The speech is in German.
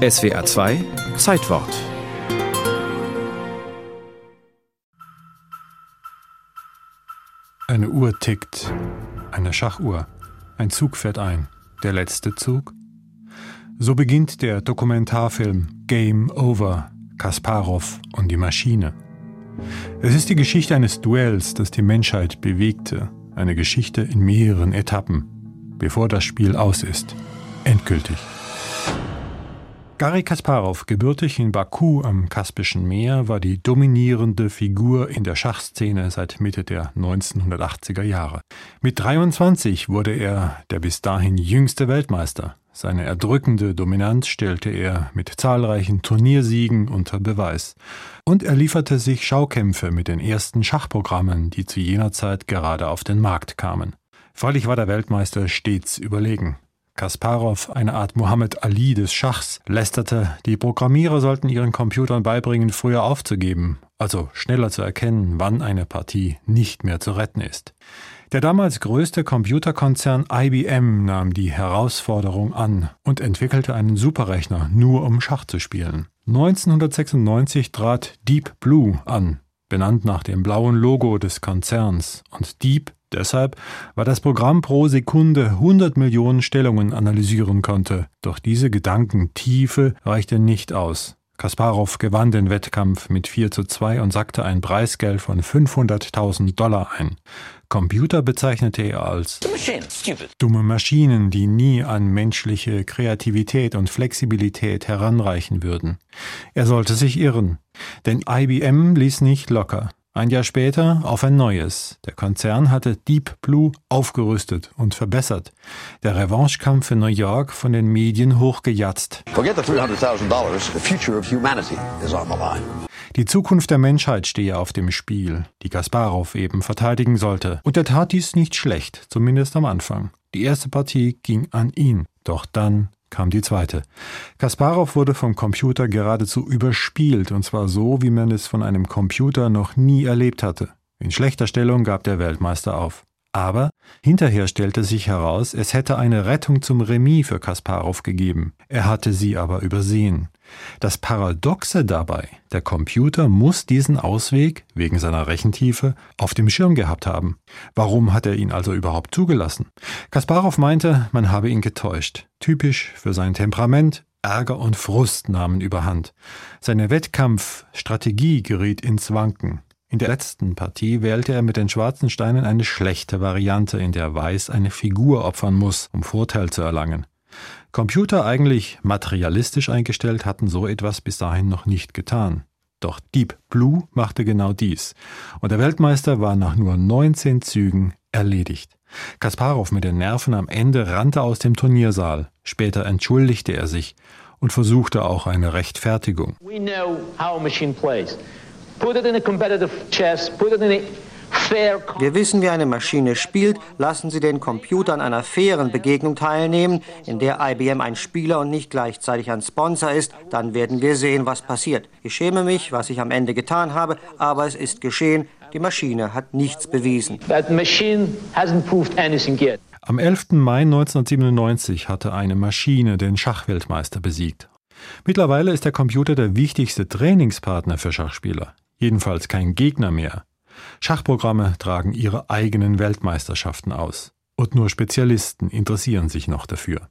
SWA 2 Zeitwort Eine Uhr tickt, eine Schachuhr. Ein Zug fährt ein. Der letzte Zug? So beginnt der Dokumentarfilm Game Over, Kasparov und die Maschine. Es ist die Geschichte eines Duells, das die Menschheit bewegte, eine Geschichte in mehreren Etappen, bevor das Spiel aus ist. Endgültig. Garry Kasparov, gebürtig in Baku am Kaspischen Meer, war die dominierende Figur in der Schachszene seit Mitte der 1980er Jahre. Mit 23 wurde er der bis dahin jüngste Weltmeister. Seine erdrückende Dominanz stellte er mit zahlreichen Turniersiegen unter Beweis. Und er lieferte sich Schaukämpfe mit den ersten Schachprogrammen, die zu jener Zeit gerade auf den Markt kamen. Freilich war der Weltmeister stets überlegen. Kasparov, eine Art Muhammad Ali des Schachs, lästerte, die Programmierer sollten ihren Computern beibringen, früher aufzugeben, also schneller zu erkennen, wann eine Partie nicht mehr zu retten ist. Der damals größte Computerkonzern IBM nahm die Herausforderung an und entwickelte einen Superrechner nur um Schach zu spielen. 1996 trat Deep Blue an, benannt nach dem blauen Logo des Konzerns, und Deep Deshalb, weil das Programm pro Sekunde 100 Millionen Stellungen analysieren konnte. Doch diese Gedankentiefe reichte nicht aus. Kasparov gewann den Wettkampf mit 4 zu 2 und sackte ein Preisgeld von 500.000 Dollar ein. Computer bezeichnete er als dumme Maschinen, die nie an menschliche Kreativität und Flexibilität heranreichen würden. Er sollte sich irren, denn IBM ließ nicht locker. Ein Jahr später auf ein neues. Der Konzern hatte Deep Blue aufgerüstet und verbessert. Der Revanchekampf in New York von den Medien hochgejatzt. Die Zukunft der Menschheit stehe auf dem Spiel, die Kasparov eben verteidigen sollte. Und er tat dies nicht schlecht, zumindest am Anfang. Die erste Partie ging an ihn. Doch dann kam die zweite. Kasparov wurde vom Computer geradezu überspielt, und zwar so, wie man es von einem Computer noch nie erlebt hatte. In schlechter Stellung gab der Weltmeister auf. Aber hinterher stellte sich heraus, es hätte eine Rettung zum Remis für Kasparov gegeben. Er hatte sie aber übersehen. Das Paradoxe dabei, der Computer muss diesen Ausweg, wegen seiner Rechentiefe, auf dem Schirm gehabt haben. Warum hat er ihn also überhaupt zugelassen? Kasparov meinte, man habe ihn getäuscht. Typisch für sein Temperament, Ärger und Frust nahmen überhand. Seine Wettkampfstrategie geriet ins Wanken. In der letzten Partie wählte er mit den schwarzen Steinen eine schlechte Variante, in der Weiß eine Figur opfern muss, um Vorteil zu erlangen. Computer eigentlich materialistisch eingestellt hatten so etwas bis dahin noch nicht getan. Doch Deep Blue machte genau dies. Und der Weltmeister war nach nur 19 Zügen erledigt. Kasparov mit den Nerven am Ende rannte aus dem Turniersaal. Später entschuldigte er sich und versuchte auch eine Rechtfertigung. We know how a machine plays. Put it in a competitive chess, put it in a wir wissen, wie eine Maschine spielt. Lassen Sie den Computer an einer fairen Begegnung teilnehmen, in der IBM ein Spieler und nicht gleichzeitig ein Sponsor ist. Dann werden wir sehen, was passiert. Ich schäme mich, was ich am Ende getan habe, aber es ist geschehen. Die Maschine hat nichts bewiesen. Am 11. Mai 1997 hatte eine Maschine den Schachweltmeister besiegt. Mittlerweile ist der Computer der wichtigste Trainingspartner für Schachspieler jedenfalls kein Gegner mehr. Schachprogramme tragen ihre eigenen Weltmeisterschaften aus. Und nur Spezialisten interessieren sich noch dafür.